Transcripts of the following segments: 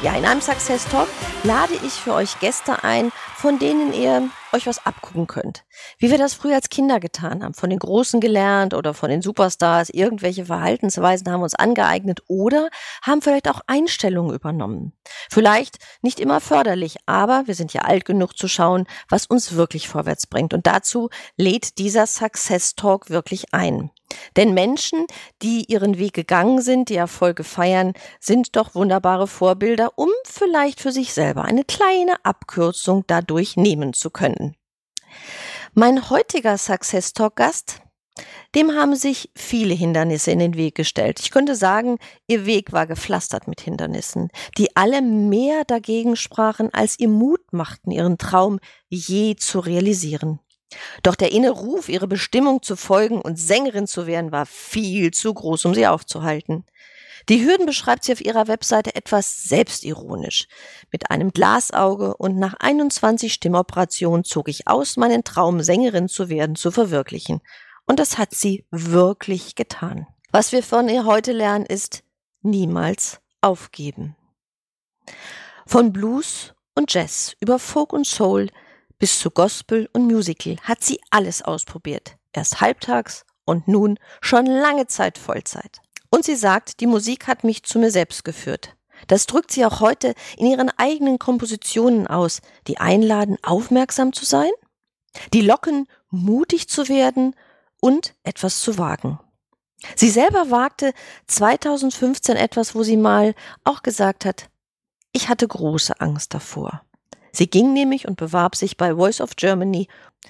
Ja, in einem Success Talk lade ich für euch Gäste ein, von denen ihr euch was abgucken könnt. Wie wir das früher als Kinder getan haben, von den Großen gelernt oder von den Superstars, irgendwelche Verhaltensweisen haben uns angeeignet oder haben vielleicht auch Einstellungen übernommen. Vielleicht nicht immer förderlich, aber wir sind ja alt genug zu schauen, was uns wirklich vorwärts bringt. Und dazu lädt dieser Success Talk wirklich ein. Denn Menschen, die ihren Weg gegangen sind, die Erfolge feiern, sind doch wunderbare Vorbilder, um vielleicht für sich selber eine kleine Abkürzung dadurch nehmen zu können. Mein heutiger Success Talk Gast, dem haben sich viele Hindernisse in den Weg gestellt. Ich könnte sagen, ihr Weg war gepflastert mit Hindernissen, die alle mehr dagegen sprachen, als ihr Mut machten, ihren Traum je zu realisieren. Doch der innere Ruf, ihre Bestimmung zu folgen und Sängerin zu werden, war viel zu groß, um sie aufzuhalten. Die Hürden beschreibt sie auf ihrer Webseite etwas selbstironisch. Mit einem Glasauge und nach 21 Stimmoperationen zog ich aus, meinen Traum, Sängerin zu werden, zu verwirklichen. Und das hat sie wirklich getan. Was wir von ihr heute lernen, ist niemals aufgeben. Von Blues und Jazz über Folk und Soul bis zu Gospel und Musical hat sie alles ausprobiert. Erst halbtags und nun schon lange Zeit Vollzeit. Und sie sagt, die Musik hat mich zu mir selbst geführt. Das drückt sie auch heute in ihren eigenen Kompositionen aus, die einladen, aufmerksam zu sein, die locken, mutig zu werden und etwas zu wagen. Sie selber wagte 2015 etwas, wo sie mal auch gesagt hat, ich hatte große Angst davor. Sie ging nämlich und bewarb sich bei Voice of Germany.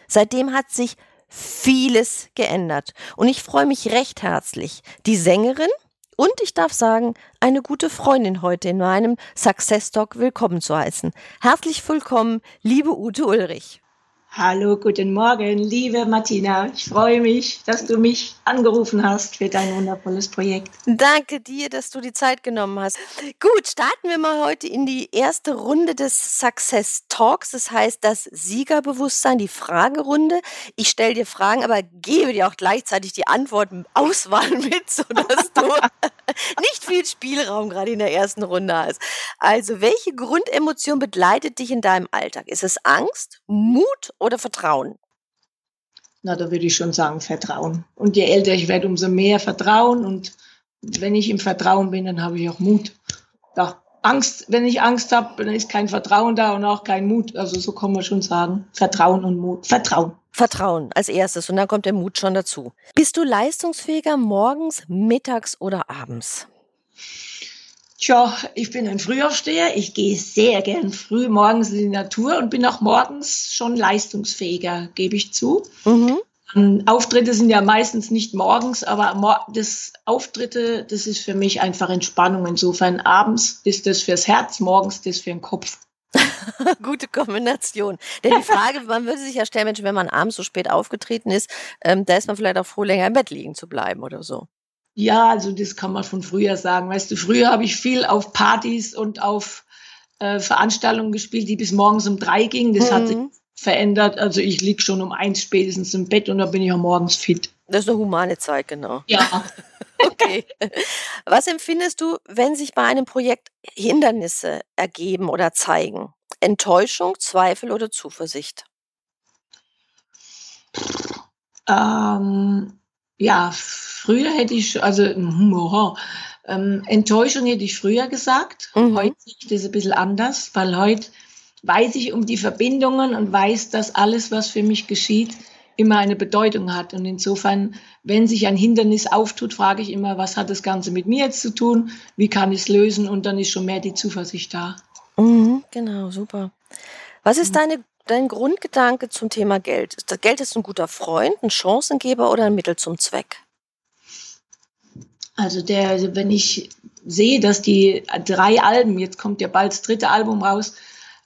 Seitdem hat sich vieles geändert. Und ich freue mich recht herzlich, die Sängerin und ich darf sagen, eine gute Freundin heute in meinem Success Talk willkommen zu heißen. Herzlich willkommen, liebe Ute Ulrich. Hallo, guten Morgen, liebe Martina. Ich freue mich, dass du mich angerufen hast für dein wundervolles Projekt. Danke dir, dass du die Zeit genommen hast. Gut, starten wir mal heute in die erste Runde des Success Talks. Das heißt, das Siegerbewusstsein, die Fragerunde. Ich stelle dir Fragen, aber gebe dir auch gleichzeitig die Antworten Auswahl mit, sodass du nicht viel Spielraum gerade in der ersten Runde hast. Also, welche Grundemotion begleitet dich in deinem Alltag? Ist es Angst, Mut oder Vertrauen? Na, da würde ich schon sagen Vertrauen. Und je älter ich werde, umso mehr Vertrauen. Und wenn ich im Vertrauen bin, dann habe ich auch Mut. Ja, Angst, wenn ich Angst habe, dann ist kein Vertrauen da und auch kein Mut. Also so kann man schon sagen. Vertrauen und Mut. Vertrauen. Vertrauen als erstes und dann kommt der Mut schon dazu. Bist du leistungsfähiger morgens, mittags oder abends? Tja, ich bin ein Frühaufsteher. Ich gehe sehr gern früh morgens in die Natur und bin auch morgens schon leistungsfähiger, gebe ich zu. Mhm. Ähm, Auftritte sind ja meistens nicht morgens, aber das Auftritte, das ist für mich einfach Entspannung. Insofern abends ist das fürs Herz, morgens das für den Kopf. Gute Kombination. Denn die Frage, man würde sich ja stellen, Mensch, wenn man abends so spät aufgetreten ist, ähm, da ist man vielleicht auch froh, länger im Bett liegen zu bleiben oder so. Ja, also das kann man von früher sagen. Weißt du, früher habe ich viel auf Partys und auf äh, Veranstaltungen gespielt, die bis morgens um drei gingen. Das mhm. hat sich mhm. verändert. Also ich liege schon um eins spätestens im Bett und da bin ich auch morgens fit. Das ist eine humane Zeit, genau. Ja. okay. Was empfindest du, wenn sich bei einem Projekt Hindernisse ergeben oder zeigen? Enttäuschung, Zweifel oder Zuversicht? Ähm, ja, früher hätte ich, also oh, ähm, Enttäuschung hätte ich früher gesagt. Mhm. Heute sehe ich das ein bisschen anders, weil heute weiß ich um die Verbindungen und weiß, dass alles, was für mich geschieht, immer eine Bedeutung hat. Und insofern, wenn sich ein Hindernis auftut, frage ich immer, was hat das Ganze mit mir jetzt zu tun? Wie kann ich es lösen? Und dann ist schon mehr die Zuversicht da. Mhm, genau, super. Was ist mhm. deine dein Grundgedanke zum Thema Geld? Das Geld ist ein guter Freund, ein Chancengeber oder ein Mittel zum Zweck? Also der, also wenn ich sehe, dass die drei Alben, jetzt kommt ja bald das dritte Album raus,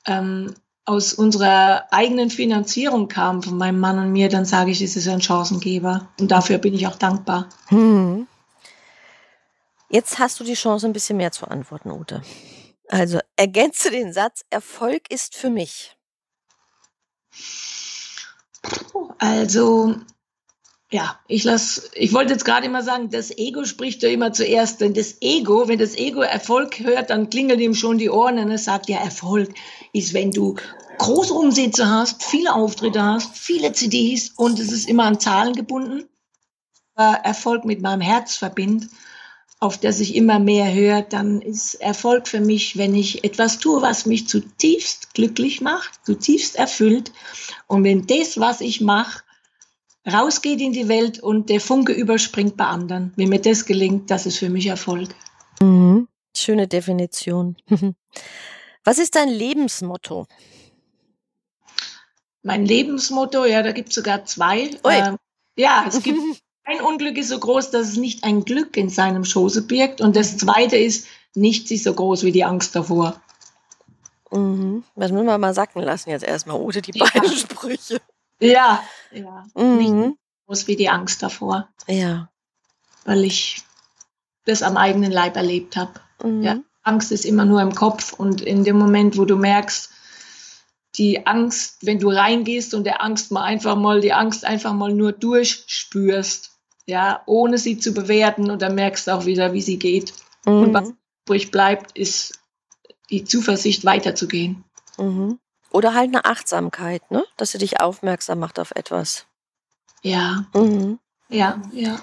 ähm, aus unserer eigenen Finanzierung kam, von meinem Mann und mir, dann sage ich, es ist ein Chancengeber. Und dafür bin ich auch dankbar. Hm. Jetzt hast du die Chance, ein bisschen mehr zu antworten, Ute. Also ergänze den Satz, Erfolg ist für mich. Also, ja, ich lass, ich wollte jetzt gerade immer sagen, das Ego spricht ja immer zuerst, denn das Ego, wenn das Ego Erfolg hört, dann klingeln ihm schon die Ohren und er sagt, ja, Erfolg ist, wenn du große Umsätze hast, viele Auftritte hast, viele CDs und es ist immer an Zahlen gebunden. Erfolg mit meinem Herz verbindet auf das ich immer mehr höre, dann ist Erfolg für mich, wenn ich etwas tue, was mich zutiefst glücklich macht, zutiefst erfüllt. Und wenn das, was ich mache, rausgeht in die Welt und der Funke überspringt bei anderen, wenn mir das gelingt, das ist für mich Erfolg. Mhm. Schöne Definition. Was ist dein Lebensmotto? Mein Lebensmotto, ja, da gibt es sogar zwei. Ähm, ja, es gibt Ein Unglück ist so groß, dass es nicht ein Glück in seinem Schoße birgt. Und das zweite ist, nichts ist so groß wie die Angst davor. Mhm. Das müssen wir mal sacken lassen jetzt erstmal, Ute, die ja. beiden Sprüche. Ja, ja. Mhm. Nicht so groß wie die Angst davor. Ja. Weil ich das am eigenen Leib erlebt habe. Mhm. Ja. Angst ist immer nur im Kopf und in dem Moment, wo du merkst, die Angst, wenn du reingehst und der Angst mal einfach mal, die Angst einfach mal nur durchspürst, ja, ohne sie zu bewerten und dann merkst du auch wieder, wie sie geht. Mhm. Und was übrig bleibt, ist die Zuversicht weiterzugehen. Mhm. Oder halt eine Achtsamkeit, ne? dass sie dich aufmerksam macht auf etwas. Ja. Mhm. Ja, ja.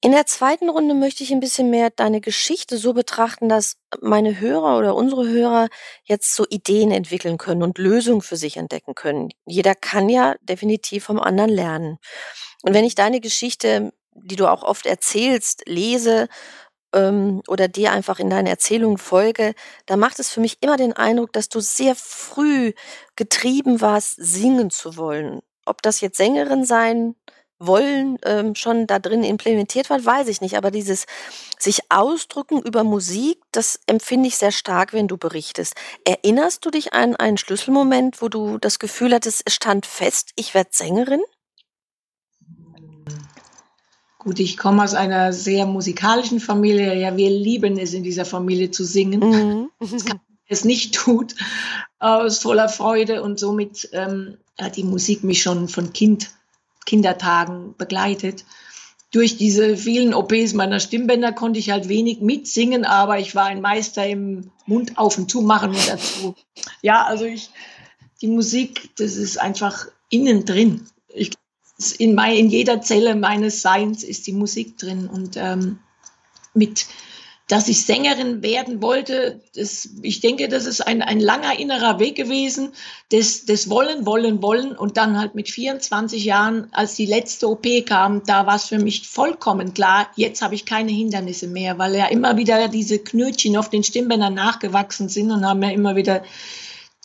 In der zweiten Runde möchte ich ein bisschen mehr deine Geschichte so betrachten, dass meine Hörer oder unsere Hörer jetzt so Ideen entwickeln können und Lösungen für sich entdecken können. Jeder kann ja definitiv vom anderen lernen. Und wenn ich deine Geschichte, die du auch oft erzählst, lese ähm, oder dir einfach in deinen Erzählungen folge, da macht es für mich immer den Eindruck, dass du sehr früh getrieben warst, singen zu wollen. Ob das jetzt Sängerin sein wollen ähm, schon da drin implementiert wird, weiß ich nicht. Aber dieses sich ausdrücken über Musik, das empfinde ich sehr stark, wenn du berichtest. Erinnerst du dich an einen Schlüsselmoment, wo du das Gefühl hattest, es stand fest, ich werde Sängerin? Gut, ich komme aus einer sehr musikalischen Familie. Ja, wir lieben es in dieser Familie zu singen. Mhm. Das kann es nicht tut, aus voller Freude und somit ähm, hat die Musik mich schon von Kind Kindertagen begleitet. Durch diese vielen OPs meiner Stimmbänder konnte ich halt wenig mitsingen, aber ich war ein Meister im Mund auf und zu machen und dazu. Ja, also ich, die Musik, das ist einfach innen drin. Ich, in, mein, in jeder Zelle meines Seins ist die Musik drin. Und ähm, mit dass ich Sängerin werden wollte, das, ich denke, das ist ein, ein langer innerer Weg gewesen, das, das Wollen, Wollen, Wollen und dann halt mit 24 Jahren, als die letzte OP kam, da war es für mich vollkommen klar, jetzt habe ich keine Hindernisse mehr, weil ja immer wieder diese Knötchen auf den Stimmbändern nachgewachsen sind und haben ja immer wieder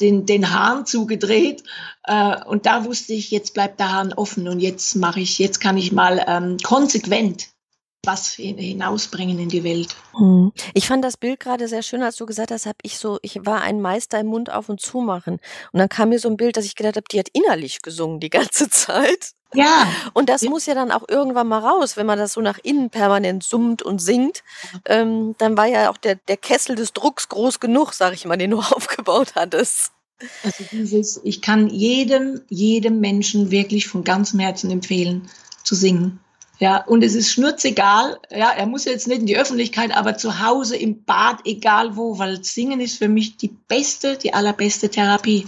den, den Hahn zugedreht. Äh, und da wusste ich, jetzt bleibt der Hahn offen und jetzt mache ich, jetzt kann ich mal ähm, konsequent was hinausbringen in die Welt. Hm. Ich fand das Bild gerade sehr schön, als du gesagt hast, habe ich so, ich war ein Meister im Mund auf und zu machen. Und dann kam mir so ein Bild, dass ich gedacht habe, die hat innerlich gesungen die ganze Zeit. Ja. Und das ja. muss ja dann auch irgendwann mal raus, wenn man das so nach innen permanent summt und singt. Ähm, dann war ja auch der, der Kessel des Drucks groß genug, sag ich mal, den du aufgebaut hattest. Also dieses, ich kann jedem, jedem Menschen wirklich von ganzem Herzen empfehlen, zu singen. Ja, und es ist schnurzegal. Ja, er muss jetzt nicht in die Öffentlichkeit, aber zu Hause, im Bad, egal wo, weil Singen ist für mich die beste, die allerbeste Therapie.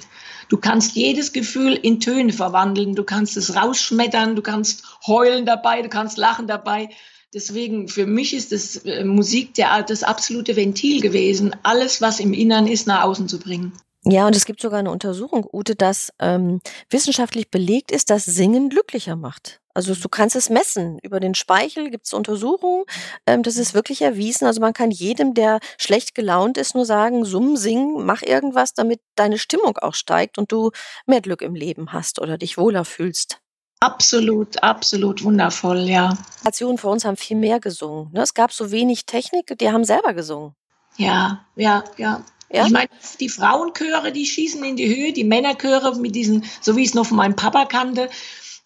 Du kannst jedes Gefühl in Töne verwandeln. Du kannst es rausschmettern, du kannst heulen dabei, du kannst lachen dabei. Deswegen, für mich ist das äh, Musik der, das absolute Ventil gewesen, alles, was im Innern ist, nach außen zu bringen. Ja, und es gibt sogar eine Untersuchung, Ute, dass ähm, wissenschaftlich belegt ist, dass Singen glücklicher macht. Also du kannst es messen. Über den Speichel gibt es Untersuchungen. Ähm, das ist wirklich erwiesen. Also man kann jedem, der schlecht gelaunt ist, nur sagen, summ, sing, mach irgendwas, damit deine Stimmung auch steigt und du mehr Glück im Leben hast oder dich wohler fühlst. Absolut, absolut wundervoll, ja. Nationen vor uns haben viel mehr gesungen. Ne? Es gab so wenig Technik, die haben selber gesungen. Ja, ja, ja. Ja? Ich meine, die Frauenchöre, die schießen in die Höhe, die Männerchöre mit diesen, so wie ich es noch von meinem Papa kannte,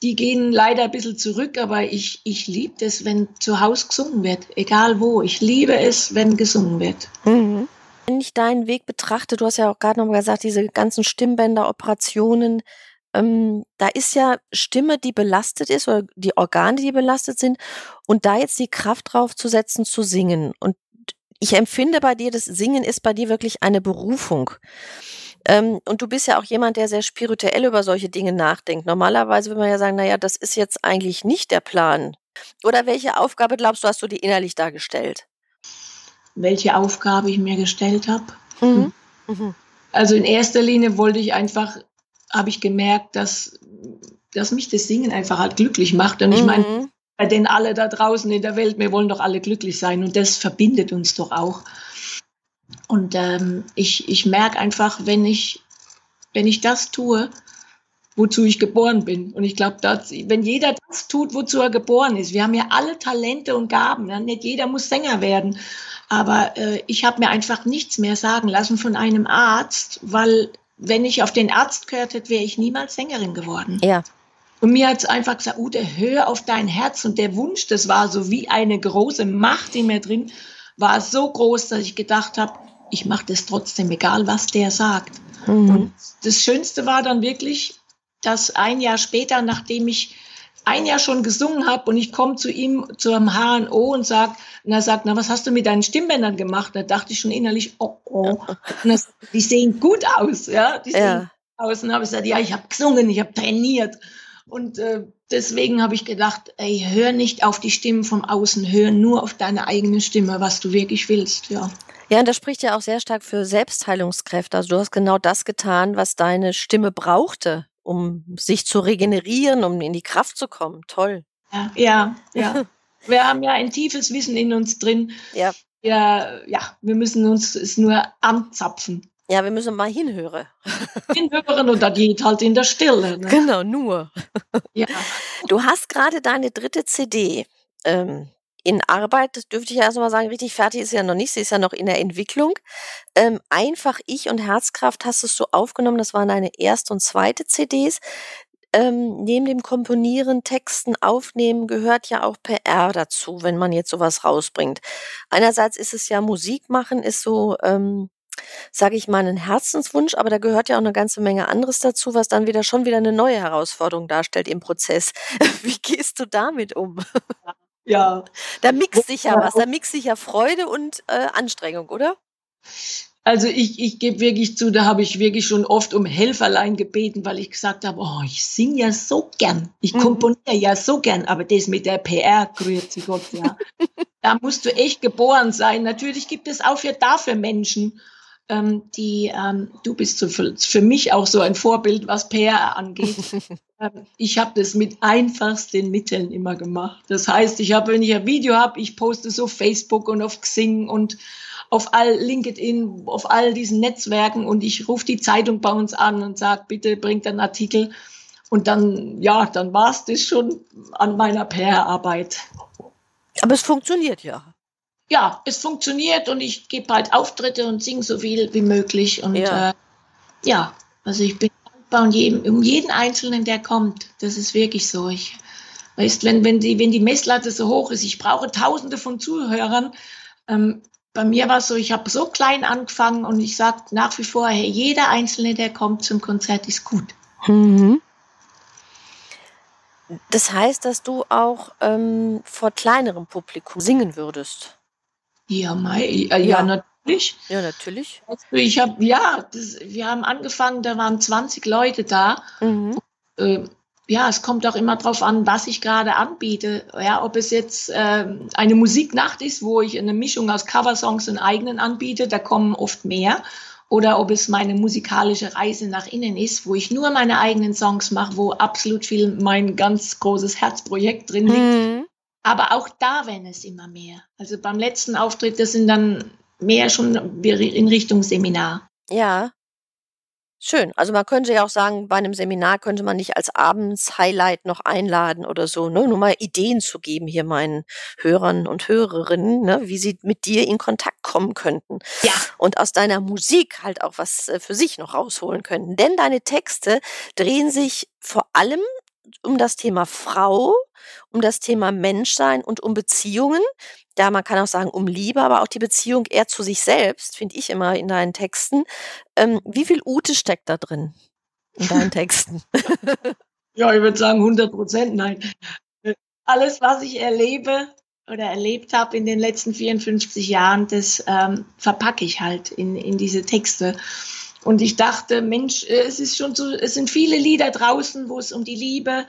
die gehen leider ein bisschen zurück, aber ich, ich liebe es, wenn zu Hause gesungen wird, egal wo. Ich liebe es, wenn gesungen wird. Mhm. Wenn ich deinen Weg betrachte, du hast ja auch gerade noch mal gesagt, diese ganzen Stimmbänder, Operationen, ähm, da ist ja Stimme, die belastet ist oder die Organe, die belastet sind und da jetzt die Kraft drauf zu setzen, zu singen. Und ich empfinde bei dir, das Singen ist bei dir wirklich eine Berufung. Ähm, und du bist ja auch jemand, der sehr spirituell über solche Dinge nachdenkt. Normalerweise würde man ja sagen, naja, das ist jetzt eigentlich nicht der Plan. Oder welche Aufgabe glaubst du, hast du dir innerlich dargestellt? Welche Aufgabe ich mir gestellt habe? Mhm. Mhm. Also in erster Linie wollte ich einfach, habe ich gemerkt, dass, dass mich das Singen einfach halt glücklich macht. Und ich meine, mhm. bei denen alle da draußen in der Welt, wir wollen doch alle glücklich sein und das verbindet uns doch auch. Und ähm, ich, ich merke einfach, wenn ich, wenn ich das tue, wozu ich geboren bin. Und ich glaube, wenn jeder das tut, wozu er geboren ist, wir haben ja alle Talente und Gaben. Ja? Nicht jeder muss Sänger werden. Aber äh, ich habe mir einfach nichts mehr sagen lassen von einem Arzt, weil wenn ich auf den Arzt gehört hätte, wäre ich niemals Sängerin geworden. Ja. Und mir hat es einfach gesagt, Ute, hör auf dein Herz. Und der Wunsch, das war so wie eine große Macht in mir drin, war so groß, dass ich gedacht habe, ich mache das trotzdem, egal was der sagt. Mhm. Und das Schönste war dann wirklich, dass ein Jahr später, nachdem ich ein Jahr schon gesungen habe und ich komme zu ihm, zu einem HNO und sag, und er sagt, na, was hast du mit deinen Stimmbändern gemacht? Da dachte ich schon innerlich, oh, oh. Und das, die sehen gut aus, ja, die sehen ja. gut aus. Und habe ich gesagt, ja, ich habe gesungen, ich habe trainiert. Und äh, deswegen habe ich gedacht, ey, hör nicht auf die Stimmen vom Außen, hör nur auf deine eigene Stimme, was du wirklich willst, ja. Ja, und das spricht ja auch sehr stark für Selbstheilungskräfte. Also du hast genau das getan, was deine Stimme brauchte, um sich zu regenerieren, um in die Kraft zu kommen. Toll. Ja, ja. ja. wir haben ja ein tiefes Wissen in uns drin. Ja. Ja, ja, wir müssen uns es nur anzapfen. Ja, wir müssen mal hinhören. Hinhören und das geht halt in der Stille. Ne? Genau, nur. Ja. Du hast gerade deine dritte CD ähm, in Arbeit, das dürfte ich ja erst mal sagen, richtig fertig ist sie ja noch nicht, sie ist ja noch in der Entwicklung. Ähm, einfach Ich und Herzkraft hast du so aufgenommen, das waren deine erste und zweite CDs. Ähm, neben dem Komponieren, Texten aufnehmen gehört ja auch PR dazu, wenn man jetzt sowas rausbringt. Einerseits ist es ja Musik machen, ist so, ähm, sage ich mal, ein Herzenswunsch, aber da gehört ja auch eine ganze Menge anderes dazu, was dann wieder schon wieder eine neue Herausforderung darstellt im Prozess. Wie gehst du damit um? Ja. Da mixt sich ja was, da mixt sich ja Freude und äh, Anstrengung, oder? Also ich, ich gebe wirklich zu, da habe ich wirklich schon oft um Helferlein gebeten, weil ich gesagt habe, oh, ich singe ja so gern, ich mhm. komponiere ja so gern, aber das mit der PR, grüezi Gott, ja. da musst du echt geboren sein. Natürlich gibt es auch für dafür Menschen, ähm, die, ähm, du bist so für, für, mich auch so ein Vorbild, was PR angeht. ähm, ich habe das mit einfachsten Mitteln immer gemacht. Das heißt, ich habe, wenn ich ein Video habe, ich poste so Facebook und auf Xing und auf all LinkedIn, auf all diesen Netzwerken und ich rufe die Zeitung bei uns an und sage, bitte bringt einen Artikel. Und dann, ja, dann war es das schon an meiner PR-Arbeit. Aber es funktioniert ja ja, es funktioniert und ich gebe halt Auftritte und singe so viel wie möglich. Und ja, äh, ja also ich bin dankbar um jeden, um jeden Einzelnen, der kommt. Das ist wirklich so. Ich weißt, wenn, wenn, die, wenn die Messlatte so hoch ist, ich brauche tausende von Zuhörern. Ähm, bei mir war es so, ich habe so klein angefangen und ich sage nach wie vor, hey, jeder Einzelne, der kommt zum Konzert, ist gut. Mhm. Das heißt, dass du auch ähm, vor kleinerem Publikum singen würdest. Ja, Mai, äh, ja, ja, natürlich. Ja, natürlich. Also ich habe, ja, das, wir haben angefangen, da waren 20 Leute da. Mhm. Äh, ja, es kommt auch immer darauf an, was ich gerade anbiete. Ja, ob es jetzt äh, eine Musiknacht ist, wo ich eine Mischung aus Coversongs und eigenen anbiete, da kommen oft mehr. Oder ob es meine musikalische Reise nach innen ist, wo ich nur meine eigenen Songs mache, wo absolut viel mein ganz großes Herzprojekt drin liegt. Mhm. Aber auch da werden es immer mehr. Also beim letzten Auftritt, das sind dann mehr schon in Richtung Seminar. Ja. Schön. Also man könnte ja auch sagen, bei einem Seminar könnte man nicht als Abends-Highlight noch einladen oder so, ne? nur mal Ideen zu geben hier meinen Hörern und Hörerinnen, ne? wie sie mit dir in Kontakt kommen könnten. Ja. Und aus deiner Musik halt auch was äh, für sich noch rausholen könnten. Denn deine Texte drehen sich vor allem um das Thema Frau, um das Thema Menschsein und um Beziehungen. Ja, man kann auch sagen, um Liebe, aber auch die Beziehung eher zu sich selbst, finde ich immer in deinen Texten. Ähm, wie viel Ute steckt da drin in deinen Texten? ja, ich würde sagen 100 Prozent, nein. Alles, was ich erlebe oder erlebt habe in den letzten 54 Jahren, das ähm, verpacke ich halt in, in diese Texte. Und ich dachte, Mensch, es ist schon so, es sind viele Lieder draußen, wo es um die Liebe, ne,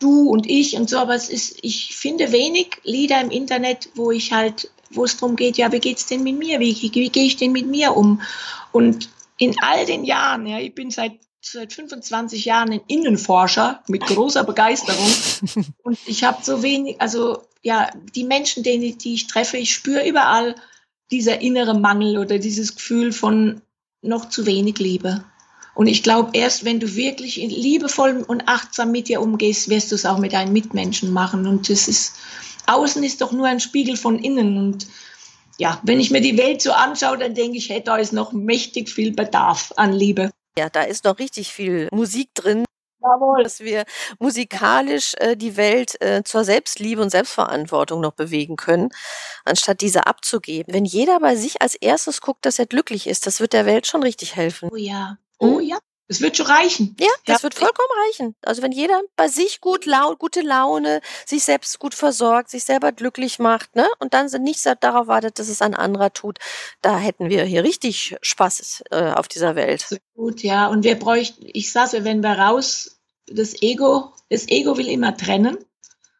du und ich und so, aber es ist, ich finde wenig Lieder im Internet, wo ich halt, wo es darum geht, ja, wie geht's denn mit mir? Wie, wie, wie gehe ich denn mit mir um? Und in all den Jahren, ja, ich bin seit seit 25 Jahren ein Innenforscher mit großer Begeisterung und ich habe so wenig, also ja, die Menschen, die, die ich treffe, ich spüre überall dieser innere Mangel oder dieses Gefühl von noch zu wenig Liebe. Und ich glaube, erst wenn du wirklich liebevoll und achtsam mit dir umgehst, wirst du es auch mit deinen Mitmenschen machen. Und das ist, außen ist doch nur ein Spiegel von innen. Und ja, wenn ich mir die Welt so anschaue, dann denke ich, hey, da ist noch mächtig viel Bedarf an Liebe. Ja, da ist noch richtig viel Musik drin. Jawohl. Dass wir musikalisch äh, die Welt äh, zur Selbstliebe und Selbstverantwortung noch bewegen können, anstatt diese abzugeben. Wenn jeder bei sich als erstes guckt, dass er glücklich ist, das wird der Welt schon richtig helfen. Oh ja. Oh hm? ja. Das wird schon reichen. Ja, das wird vollkommen reichen. Also wenn jeder bei sich gut lau gute Laune, sich selbst gut versorgt, sich selber glücklich macht, ne, und dann nicht darauf wartet, dass es ein anderer tut, da hätten wir hier richtig Spaß äh, auf dieser Welt. Gut, ja. Und wir bräuchten, ich sage, wenn wir raus, das Ego, das Ego will immer trennen,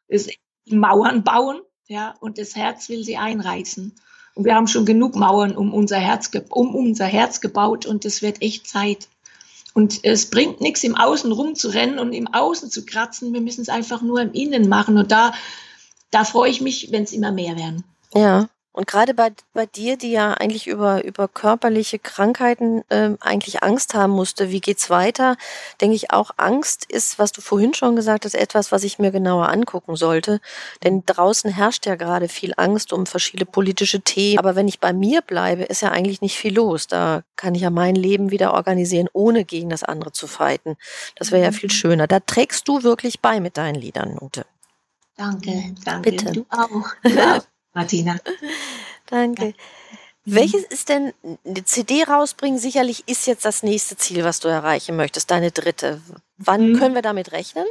das Mauern bauen, ja, und das Herz will sie einreißen. Und wir haben schon genug Mauern um unser Herz, um unser Herz gebaut und es wird echt Zeit. Und es bringt nichts, im Außen rumzurennen und im Außen zu kratzen. Wir müssen es einfach nur im Innen machen. Und da, da freue ich mich, wenn es immer mehr werden. Ja. Und gerade bei, bei dir, die ja eigentlich über, über körperliche Krankheiten ähm, eigentlich Angst haben musste, wie geht's weiter, denke ich auch, Angst ist, was du vorhin schon gesagt hast, etwas, was ich mir genauer angucken sollte. Denn draußen herrscht ja gerade viel Angst um verschiedene politische Themen. Aber wenn ich bei mir bleibe, ist ja eigentlich nicht viel los. Da kann ich ja mein Leben wieder organisieren, ohne gegen das andere zu fighten. Das wäre ja viel mhm. schöner. Da trägst du wirklich bei mit deinen Liedern, Nute. Danke, danke. Bitte. Du auch. Du auch. Martina. Danke. Ja. Welches ist denn eine CD rausbringen? Sicherlich ist jetzt das nächste Ziel, was du erreichen möchtest, deine dritte. Wann mhm. können wir damit rechnen?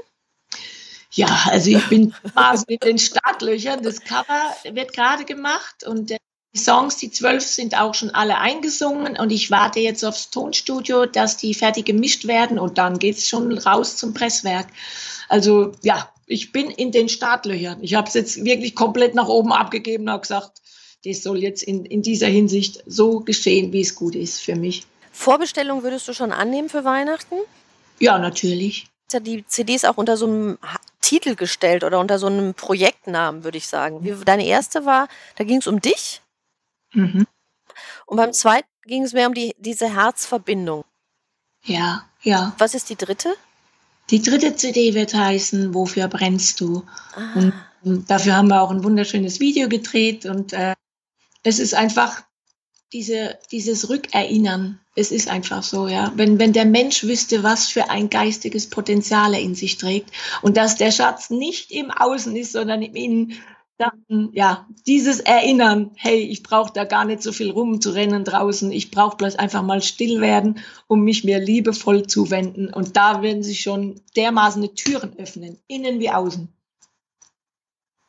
Ja, also ich bin quasi in den Startlöchern. Das Cover wird gerade gemacht und die Songs, die zwölf, sind auch schon alle eingesungen und ich warte jetzt aufs Tonstudio, dass die fertig gemischt werden und dann geht es schon raus zum Presswerk. Also ja, ich bin in den Startlöchern. Ich habe es jetzt wirklich komplett nach oben abgegeben und habe gesagt, das soll jetzt in, in dieser Hinsicht so geschehen, wie es gut ist für mich. Vorbestellung würdest du schon annehmen für Weihnachten? Ja, natürlich. Ja, die CD ist auch unter so einem Titel gestellt oder unter so einem Projektnamen, würde ich sagen. Wie, deine erste war, da ging es um dich. Mhm. Und beim zweiten ging es mehr um die, diese Herzverbindung. Ja, ja. Was ist die dritte? Die dritte CD wird heißen, Wofür brennst du? Ah. Und, dafür haben wir auch ein wunderschönes Video gedreht und äh, es ist einfach diese, dieses Rückerinnern. Es ist einfach so, ja. Wenn, wenn der Mensch wüsste, was für ein geistiges Potenzial er in sich trägt und dass der Schatz nicht im Außen ist, sondern im Innen, dann ja, dieses Erinnern, hey, ich brauche da gar nicht so viel rumzurennen draußen, ich brauche bloß einfach mal still werden, um mich mir liebevoll zuwenden. Und da werden sich schon dermaßen Türen öffnen, innen wie außen.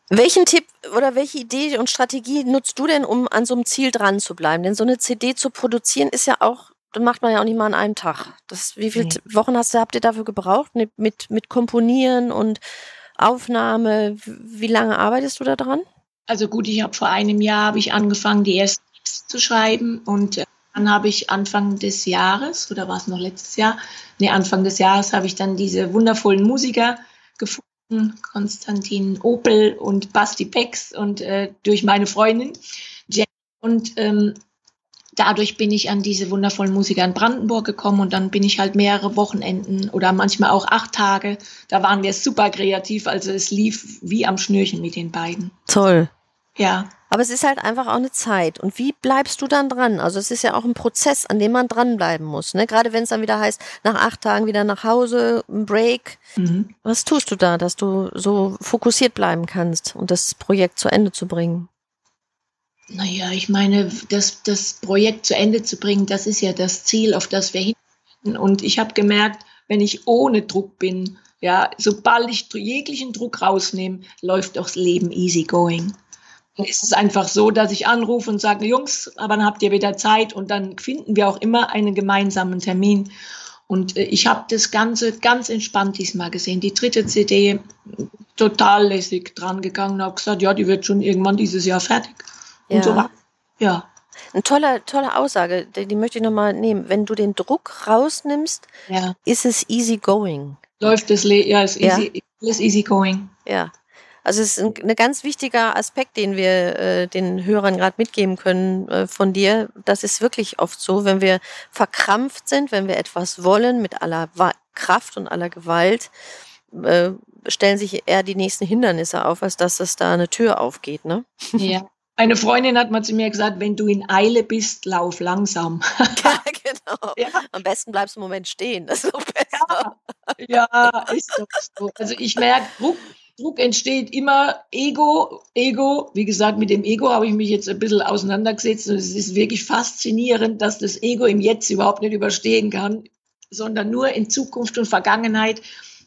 Welchen Tipp oder welche Idee und Strategie nutzt du denn, um an so einem Ziel dran zu bleiben? Denn so eine CD zu produzieren ist ja auch, das macht man ja auch nicht mal an einem Tag. Das, wie viele nee. Wochen hast du, habt ihr dafür gebraucht? Mit, mit, mit Komponieren und Aufnahme? Wie lange arbeitest du da dran? Also gut, ich habe vor einem Jahr habe ich angefangen, die ersten Texte zu schreiben und äh, dann habe ich Anfang des Jahres oder war es noch letztes Jahr? Nee, Anfang des Jahres habe ich dann diese wundervollen Musiker gefunden, Konstantin Opel und Basti Pex und äh, durch meine Freundin Jen. Und ähm, dadurch bin ich an diese wundervollen Musiker in Brandenburg gekommen und dann bin ich halt mehrere Wochenenden oder manchmal auch acht Tage. Da waren wir super kreativ, also es lief wie am Schnürchen mit den beiden. Toll. Ja. Aber es ist halt einfach auch eine Zeit. Und wie bleibst du dann dran? Also es ist ja auch ein Prozess, an dem man dranbleiben muss. Ne? Gerade wenn es dann wieder heißt, nach acht Tagen wieder nach Hause, ein Break. Mhm. Was tust du da, dass du so fokussiert bleiben kannst und das Projekt zu Ende zu bringen? Naja, ich meine, das, das Projekt zu Ende zu bringen, das ist ja das Ziel, auf das wir hin. Und ich habe gemerkt, wenn ich ohne Druck bin, ja, sobald ich jeglichen Druck rausnehme, läuft auch das Leben easy going. Es ist einfach so, dass ich anrufe und sage, Jungs, aber dann habt ihr wieder Zeit und dann finden wir auch immer einen gemeinsamen Termin. Und äh, ich habe das Ganze ganz entspannt diesmal gesehen. Die dritte CD total lässig dran gegangen und habe gesagt, ja, die wird schon irgendwann dieses Jahr fertig. Ja. Und so Ja. Eine tolle, tolle Aussage, die, die möchte ich nochmal nehmen. Wenn du den Druck rausnimmst, ja. ist es easy going. Läuft es, ja, ist easy, ja. ist easy going. Ja. Also es ist ein, ein ganz wichtiger Aspekt, den wir äh, den Hörern gerade mitgeben können äh, von dir. Das ist wirklich oft so, wenn wir verkrampft sind, wenn wir etwas wollen mit aller Kraft und aller Gewalt, äh, stellen sich eher die nächsten Hindernisse auf, als dass es da eine Tür aufgeht. Ne? Ja. Eine Freundin hat mal zu mir gesagt, wenn du in Eile bist, lauf langsam. ja, genau. Ja. Am besten bleibst du einen Moment stehen. Das ist auch besser. Ja, ja ist doch so. Also ich merke, Druck, Druck entsteht immer Ego, Ego. Wie gesagt, mit dem Ego habe ich mich jetzt ein bisschen auseinandergesetzt und es ist wirklich faszinierend, dass das Ego im Jetzt überhaupt nicht überstehen kann, sondern nur in Zukunft und Vergangenheit.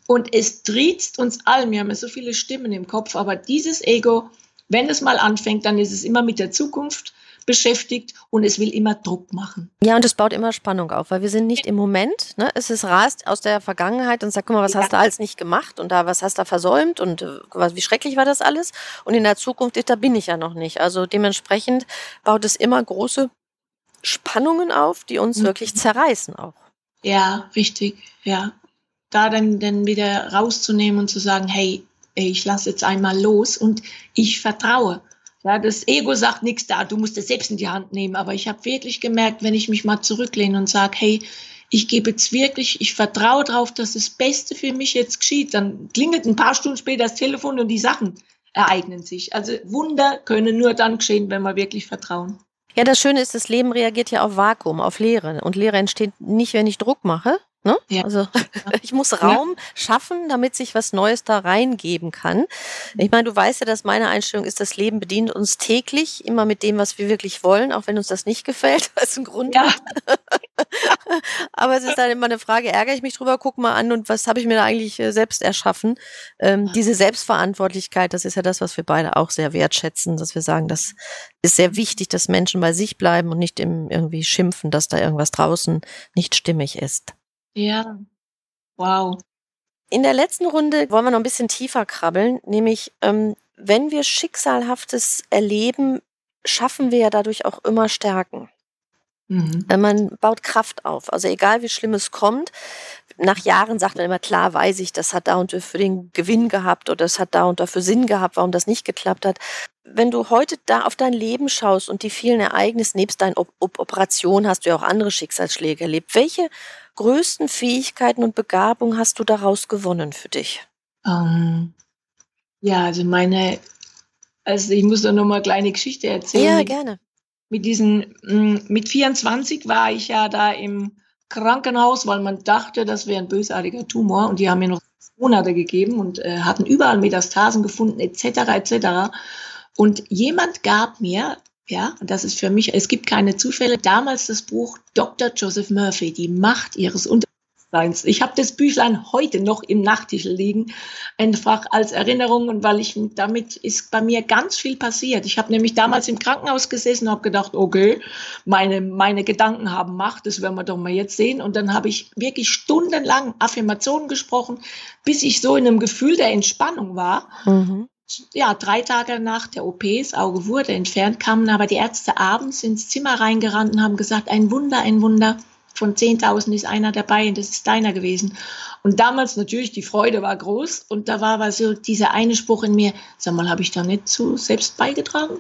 Und es triezt uns allen. Wir haben ja so viele Stimmen im Kopf, aber dieses Ego, wenn es mal anfängt, dann ist es immer mit der Zukunft beschäftigt und es will immer Druck machen. Ja, und es baut immer Spannung auf, weil wir sind nicht im Moment. Ne? Es ist rast aus der Vergangenheit und sagt, guck mal, was ja. hast du alles nicht gemacht und da was hast du versäumt und äh, wie schrecklich war das alles? Und in der Zukunft, da bin ich ja noch nicht. Also dementsprechend baut es immer große Spannungen auf, die uns mhm. wirklich zerreißen auch. Ja, richtig, ja. Da dann, dann wieder rauszunehmen und zu sagen, hey, ich lasse jetzt einmal los und ich vertraue. Ja, das Ego sagt nichts da, du musst es selbst in die Hand nehmen. Aber ich habe wirklich gemerkt, wenn ich mich mal zurücklehne und sage, hey, ich gebe jetzt wirklich, ich vertraue darauf, dass das Beste für mich jetzt geschieht, dann klingelt ein paar Stunden später das Telefon und die Sachen ereignen sich. Also Wunder können nur dann geschehen, wenn wir wirklich vertrauen. Ja, das Schöne ist, das Leben reagiert ja auf Vakuum, auf Leere. Und Leere entsteht nicht, wenn ich Druck mache, Ne? Ja. Also ich muss Raum ja. schaffen, damit sich was Neues da reingeben kann. Ich meine, du weißt ja, dass meine Einstellung ist, das Leben bedient uns täglich immer mit dem, was wir wirklich wollen, auch wenn uns das nicht gefällt, was ein Grund ja. Aber es ist dann immer eine Frage, ärgere ich mich drüber, guck mal an und was habe ich mir da eigentlich äh, selbst erschaffen? Ähm, diese Selbstverantwortlichkeit, das ist ja das, was wir beide auch sehr wertschätzen, dass wir sagen, das ist sehr wichtig, dass Menschen bei sich bleiben und nicht im irgendwie schimpfen, dass da irgendwas draußen nicht stimmig ist. Ja, wow. In der letzten Runde wollen wir noch ein bisschen tiefer krabbeln, nämlich ähm, wenn wir Schicksalhaftes erleben, schaffen wir ja dadurch auch immer Stärken. Mhm. Man baut Kraft auf. Also egal wie schlimm es kommt, nach Jahren sagt man immer, klar weiß ich, das hat da und für den Gewinn gehabt oder das hat da und dafür Sinn gehabt, warum das nicht geklappt hat. Wenn du heute da auf dein Leben schaust und die vielen Ereignisse, nebst deinen Op Op Operationen hast du ja auch andere Schicksalsschläge erlebt. Welche größten Fähigkeiten und Begabungen hast du daraus gewonnen für dich? Ähm, ja, also meine, also ich muss da noch mal eine kleine Geschichte erzählen. Ja, gerne. Mit diesen, mm, mit 24 war ich ja da im Krankenhaus, weil man dachte, das wäre ein bösartiger Tumor und die haben mir noch Monate gegeben und äh, hatten überall Metastasen gefunden, etc., etc. Und jemand gab mir ja, und das ist für mich, es gibt keine Zufälle. Damals das Buch Dr. Joseph Murphy, die Macht ihres Unterbewusstseins. Ich habe das Büchlein heute noch im Nachttisch liegen, einfach als Erinnerung und weil ich damit ist bei mir ganz viel passiert. Ich habe nämlich damals im Krankenhaus gesessen und habe gedacht, okay, meine, meine Gedanken haben Macht, das werden wir doch mal jetzt sehen. Und dann habe ich wirklich stundenlang Affirmationen gesprochen, bis ich so in einem Gefühl der Entspannung war. Mhm ja, drei Tage nach der OP, das Auge wurde entfernt, kamen aber die Ärzte abends ins Zimmer reingerannt und haben gesagt, ein Wunder, ein Wunder, von 10.000 ist einer dabei und das ist deiner gewesen. Und damals natürlich, die Freude war groß und da war aber so dieser eine Spruch in mir, sag mal, habe ich da nicht zu selbst beigetragen?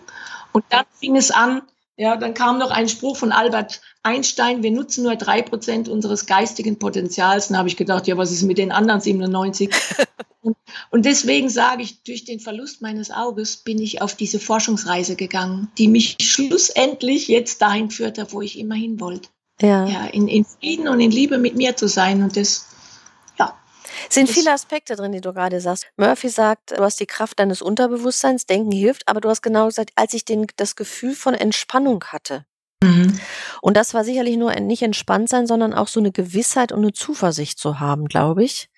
Und dann fing es an, Ja, dann kam noch ein Spruch von Albert Einstein, wir nutzen nur drei Prozent unseres geistigen Potenzials. Dann habe ich gedacht, ja, was ist mit den anderen 97? und, und deswegen sage ich, durch den Verlust meines Auges bin ich auf diese Forschungsreise gegangen, die mich schlussendlich jetzt dahin führte, wo ich immer hin wollte. Ja. ja in, in Frieden und in Liebe mit mir zu sein. Und das sind viele Aspekte drin, die du gerade sagst. Murphy sagt, du hast die Kraft deines Unterbewusstseins, Denken hilft, aber du hast genau gesagt, als ich den, das Gefühl von Entspannung hatte. Mhm. Und das war sicherlich nur nicht entspannt sein, sondern auch so eine Gewissheit und eine Zuversicht zu haben, glaube ich.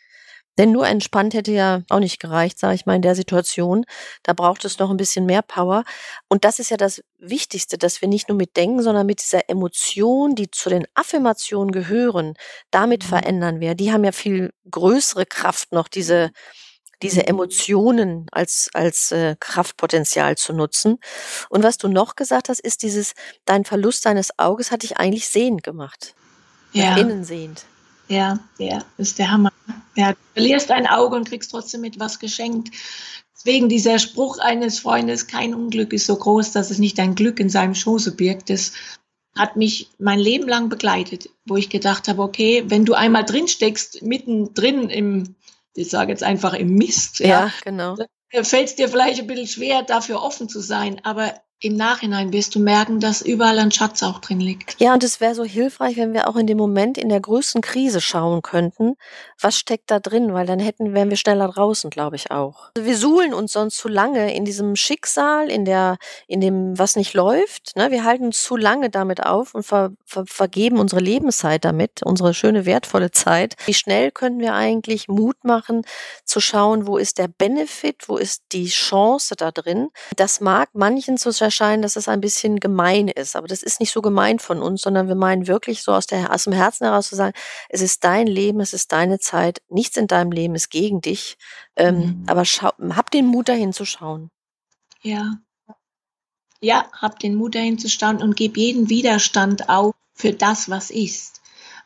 Denn nur entspannt hätte ja auch nicht gereicht, sage ich mal, in der Situation. Da braucht es noch ein bisschen mehr Power. Und das ist ja das Wichtigste, dass wir nicht nur mit Denken, sondern mit dieser Emotion, die zu den Affirmationen gehören, damit mhm. verändern wir. Die haben ja viel größere Kraft noch, diese, diese mhm. Emotionen als, als äh, Kraftpotenzial zu nutzen. Und was du noch gesagt hast, ist dieses, dein Verlust deines Auges hat dich eigentlich sehend gemacht. Ja. Innen sehend. Ja, ja, ist der Hammer. Ja, du verlierst ein Auge und kriegst trotzdem etwas geschenkt. Deswegen dieser Spruch eines Freundes, kein Unglück ist so groß, dass es nicht ein Glück in seinem Schoße birgt, das hat mich mein Leben lang begleitet, wo ich gedacht habe, okay, wenn du einmal drin steckst, mittendrin im, ich sage jetzt einfach im Mist, ja, ja genau. fällt es dir vielleicht ein bisschen schwer, dafür offen zu sein, aber im Nachhinein wirst du merken, dass überall ein Schatz auch drin liegt. Ja, und es wäre so hilfreich, wenn wir auch in dem Moment in der größten Krise schauen könnten, was steckt da drin, weil dann hätten, wären wir schneller draußen, glaube ich auch. Also wir suhlen uns sonst zu lange in diesem Schicksal, in der, in dem, was nicht läuft. Ne? Wir halten uns zu lange damit auf und ver, ver, vergeben unsere Lebenszeit damit, unsere schöne, wertvolle Zeit. Wie schnell können wir eigentlich Mut machen, zu schauen, wo ist der Benefit, wo ist die Chance da drin? Das mag manchen zu erscheinen, dass es ein bisschen gemein ist. Aber das ist nicht so gemein von uns, sondern wir meinen wirklich so aus, der, aus dem Herzen heraus zu sagen, es ist dein Leben, es ist deine Zeit, nichts in deinem Leben ist gegen dich. Ähm, mhm. Aber schau, hab den Mut dahin zu schauen. Ja. Ja, hab den Mut dahin zu schauen und gib jeden Widerstand auf für das, was ist.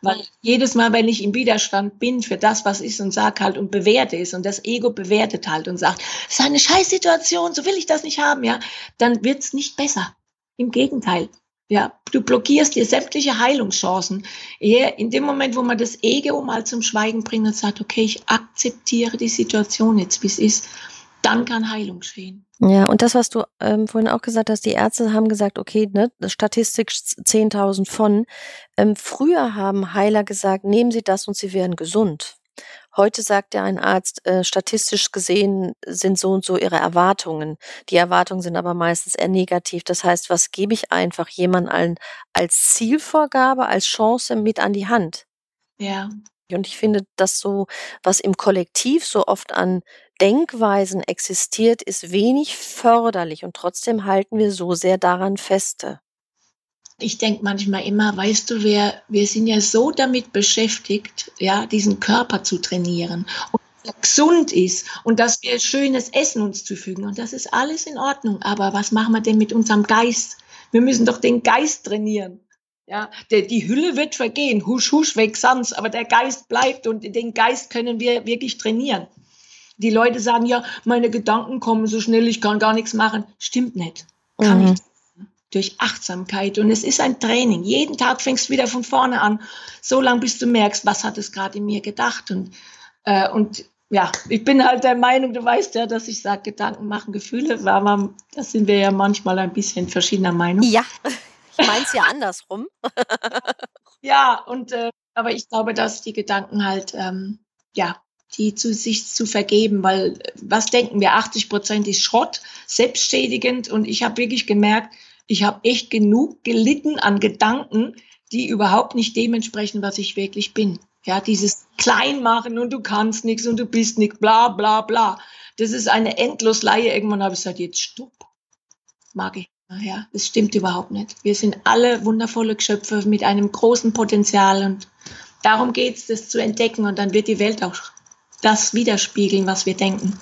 Weil jedes Mal, wenn ich im Widerstand bin für das, was ist und sag halt und bewerte es und das Ego bewertet halt und sagt, es ist eine Scheißsituation, so will ich das nicht haben, ja, dann wird's nicht besser. Im Gegenteil. Ja, du blockierst dir sämtliche Heilungschancen. Eher in dem Moment, wo man das Ego mal zum Schweigen bringt und sagt, okay, ich akzeptiere die Situation jetzt, wie es ist, dann kann Heilung geschehen. Ja, und das, was du ähm, vorhin auch gesagt hast, die Ärzte haben gesagt, okay, ne, Statistik 10.000 von. Ähm, früher haben Heiler gesagt, nehmen Sie das und Sie werden gesund. Heute sagt ja ein Arzt, äh, statistisch gesehen sind so und so ihre Erwartungen. Die Erwartungen sind aber meistens eher negativ. Das heißt, was gebe ich einfach jemandem als Zielvorgabe, als Chance mit an die Hand? Ja. Und ich finde, dass so, was im Kollektiv so oft an Denkweisen existiert, ist wenig förderlich und trotzdem halten wir so sehr daran feste. Ich denke manchmal immer, weißt du, wir, wir sind ja so damit beschäftigt, ja, diesen Körper zu trainieren und dass er gesund ist und dass wir schönes Essen uns zufügen und das ist alles in Ordnung. Aber was machen wir denn mit unserem Geist? Wir müssen doch den Geist trainieren. Ja, der, die Hülle wird vergehen, husch, husch, weg sonst, aber der Geist bleibt und den Geist können wir wirklich trainieren. Die Leute sagen ja, meine Gedanken kommen so schnell, ich kann gar nichts machen. Stimmt nicht. Kann mhm. ich durch Achtsamkeit. Und es ist ein Training. Jeden Tag fängst du wieder von vorne an, so lange bis du merkst, was hat es gerade in mir gedacht. Und, äh, und ja, ich bin halt der Meinung, du weißt ja, dass ich sage, Gedanken machen Gefühle, aber das sind wir ja manchmal ein bisschen verschiedener Meinung. Ja. Ich meine es ja andersrum. ja, und äh, aber ich glaube, dass die Gedanken halt, ähm, ja, die zu sich zu vergeben, weil was denken wir? 80 Prozent ist Schrott, selbstschädigend und ich habe wirklich gemerkt, ich habe echt genug gelitten an Gedanken, die überhaupt nicht dementsprechend, was ich wirklich bin. Ja, dieses Kleinmachen und du kannst nichts und du bist nichts, bla bla bla. Das ist eine Endlosleihe. Irgendwann habe ich gesagt, jetzt stopp. Mag ich. Ja, das stimmt überhaupt nicht. Wir sind alle wundervolle Geschöpfe mit einem großen Potenzial und darum geht's, das zu entdecken und dann wird die Welt auch das widerspiegeln, was wir denken.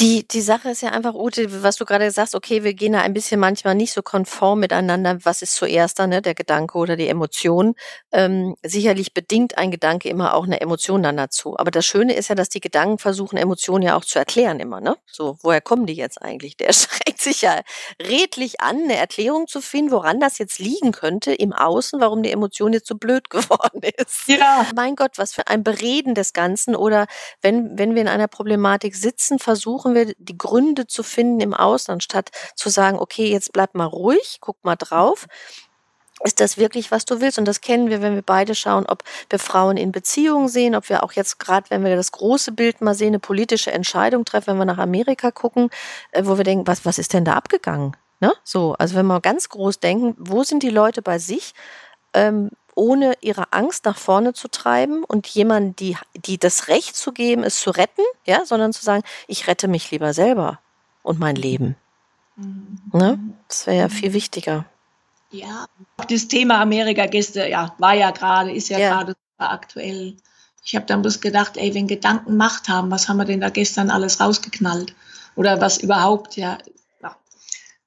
Die, die Sache ist ja einfach, Ute, was du gerade sagst, okay, wir gehen da ein bisschen manchmal nicht so konform miteinander. Was ist zuerst da, ne, der Gedanke oder die Emotion? Ähm, sicherlich bedingt ein Gedanke immer auch eine Emotion dann dazu. Aber das Schöne ist ja, dass die Gedanken versuchen, Emotionen ja auch zu erklären immer, ne? So, woher kommen die jetzt eigentlich? Der strengt sich ja redlich an, eine Erklärung zu finden, woran das jetzt liegen könnte im Außen, warum die Emotion jetzt so blöd geworden ist. Ja. Mein Gott, was für ein Bereden des Ganzen. Oder wenn, wenn wir in einer Problematik sitzen, versuchen versuchen wir, die Gründe zu finden im Außen, statt zu sagen, okay, jetzt bleib mal ruhig, guck mal drauf. Ist das wirklich, was du willst? Und das kennen wir, wenn wir beide schauen, ob wir Frauen in Beziehungen sehen, ob wir auch jetzt gerade, wenn wir das große Bild mal sehen, eine politische Entscheidung treffen, wenn wir nach Amerika gucken, äh, wo wir denken, was, was ist denn da abgegangen? Ne? So, also wenn wir ganz groß denken, wo sind die Leute bei sich? Ähm, ohne ihre Angst nach vorne zu treiben und jemandem die, die das Recht zu geben, es zu retten, ja, sondern zu sagen, ich rette mich lieber selber und mein Leben. Mhm. Ne? Das wäre ja viel wichtiger. Ja, das Thema Amerika-Gäste, ja, war ja gerade, ist ja, ja. gerade aktuell. Ich habe dann bloß gedacht, ey, wenn Gedanken Macht haben, was haben wir denn da gestern alles rausgeknallt? Oder was überhaupt, ja,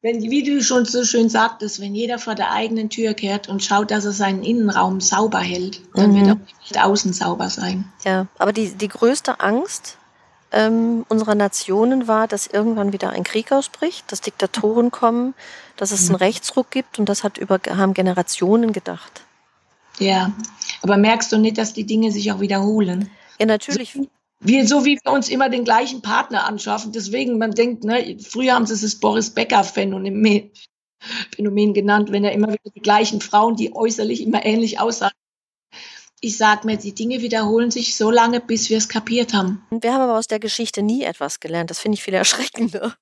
wenn, wie du schon so schön sagtest, wenn jeder vor der eigenen Tür kehrt und schaut, dass er seinen Innenraum sauber hält, dann mhm. wird auch nicht außen sauber sein. Ja, aber die, die größte Angst ähm, unserer Nationen war, dass irgendwann wieder ein Krieg ausbricht, dass Diktatoren kommen, dass es einen mhm. Rechtsruck gibt und das hat über, haben Generationen gedacht. Ja, aber merkst du nicht, dass die Dinge sich auch wiederholen? Ja, natürlich wir, so wie wir uns immer den gleichen Partner anschaffen. Deswegen, man denkt, ne, früher haben sie es das Boris Becker-Phänomen Phänomen genannt, wenn er immer wieder die gleichen Frauen, die äußerlich immer ähnlich aussahen. Ich sag mir, die Dinge wiederholen sich so lange, bis wir es kapiert haben. Wir haben aber aus der Geschichte nie etwas gelernt. Das finde ich viel erschreckender.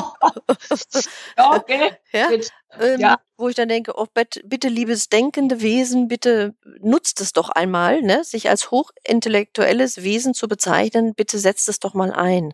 ja, okay. Ja? Ähm, ja. Wo ich dann denke, oh, bitte, liebes denkende Wesen, bitte nutzt es doch einmal, ne? sich als hochintellektuelles Wesen zu bezeichnen, bitte setzt es doch mal ein.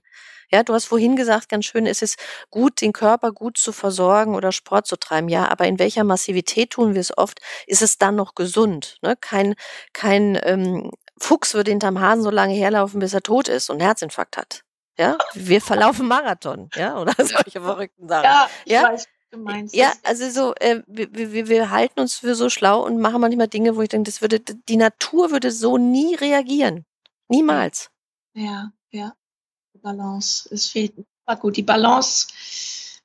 Ja, du hast vorhin gesagt, ganz schön, ist es gut, den Körper gut zu versorgen oder Sport zu treiben. Ja, aber in welcher Massivität tun wir es oft? Ist es dann noch gesund? Ne? Kein, kein ähm, Fuchs würde hinterm Hasen so lange herlaufen, bis er tot ist und einen Herzinfarkt hat. Ja, wir verlaufen Marathon, ja, oder solche verrückten Sachen. Ja, ich ja? weiß, du meinst. Ja, also so, äh, wir, wir, wir halten uns für so schlau und machen manchmal Dinge, wo ich denke, das würde, die Natur würde so nie reagieren. Niemals. Ja, ja. Die Balance. Es fehlt. Aber gut, die Balance.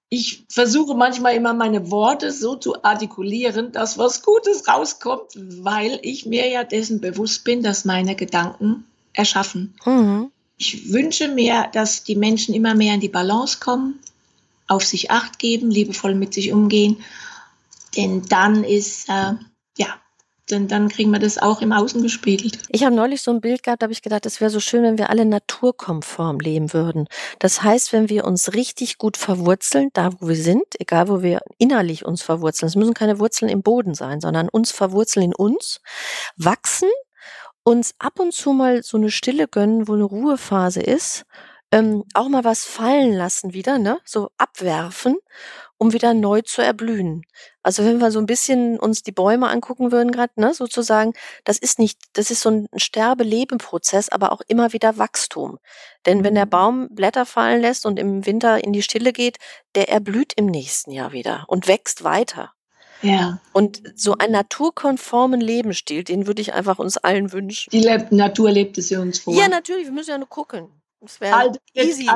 Ich versuche manchmal immer meine Worte so zu artikulieren, dass was Gutes rauskommt, weil ich mir ja dessen bewusst bin, dass meine Gedanken erschaffen. Mhm. Ich wünsche mir, dass die Menschen immer mehr in die Balance kommen, auf sich acht geben, liebevoll mit sich umgehen. Denn dann ist, äh, ja, denn dann kriegen wir das auch im Außen gespiegelt. Ich habe neulich so ein Bild gehabt, da habe ich gedacht, es wäre so schön, wenn wir alle naturkonform leben würden. Das heißt, wenn wir uns richtig gut verwurzeln, da wo wir sind, egal wo wir innerlich uns verwurzeln, es müssen keine Wurzeln im Boden sein, sondern uns verwurzeln in uns, wachsen uns ab und zu mal so eine Stille gönnen, wo eine Ruhephase ist, ähm, auch mal was fallen lassen wieder, ne? So abwerfen, um wieder neu zu erblühen. Also wenn wir so ein bisschen uns die Bäume angucken würden gerade, ne, sozusagen, das ist nicht, das ist so ein Sterbe-Leben-Prozess, aber auch immer wieder Wachstum. Denn wenn der mhm. Baum Blätter fallen lässt und im Winter in die Stille geht, der erblüht im nächsten Jahr wieder und wächst weiter. Ja. Und so einen naturkonformen Lebensstil, den würde ich einfach uns allen wünschen. Die Le Natur lebt es ja uns vor. Ja, natürlich, wir müssen ja nur gucken. Das wäre easy.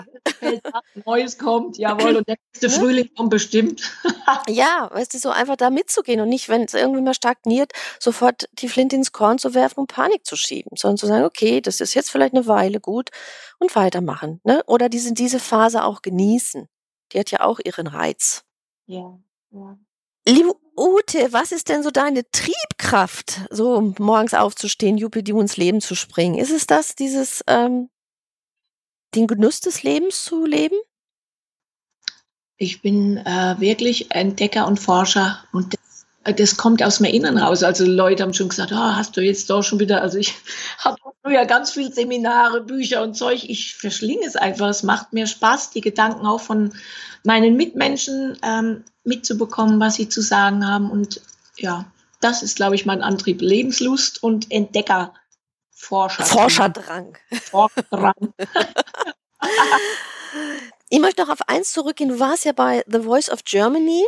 Neues kommt, jawohl, und der nächste Frühling kommt bestimmt. ja, weißt du, so einfach da mitzugehen und nicht, wenn es irgendwie mal stagniert, sofort die Flint ins Korn zu werfen und Panik zu schieben, sondern zu sagen, okay, das ist jetzt vielleicht eine Weile gut und weitermachen. Ne? Oder diese, diese Phase auch genießen. Die hat ja auch ihren Reiz. Ja, ja. Liebe Ute, was ist denn so deine Triebkraft, so um morgens aufzustehen, Juppidi ins Leben zu springen? Ist es das, dieses, ähm, den Genuss des Lebens zu leben? Ich bin äh, wirklich Entdecker und Forscher und das, äh, das, kommt aus mir innen raus. Also Leute haben schon gesagt, oh, hast du jetzt doch schon wieder, also ich habe früher ganz viel Seminare, Bücher und Zeug. Ich verschlinge es einfach. Es macht mir Spaß, die Gedanken auch von meinen Mitmenschen ähm, mitzubekommen, was sie zu sagen haben. Und ja, das ist, glaube ich, mein Antrieb. Lebenslust und Entdecker. Forscher. Forscherdrang. Forscherdrang. Ich möchte noch auf eins zurückgehen. Du warst ja bei The Voice of Germany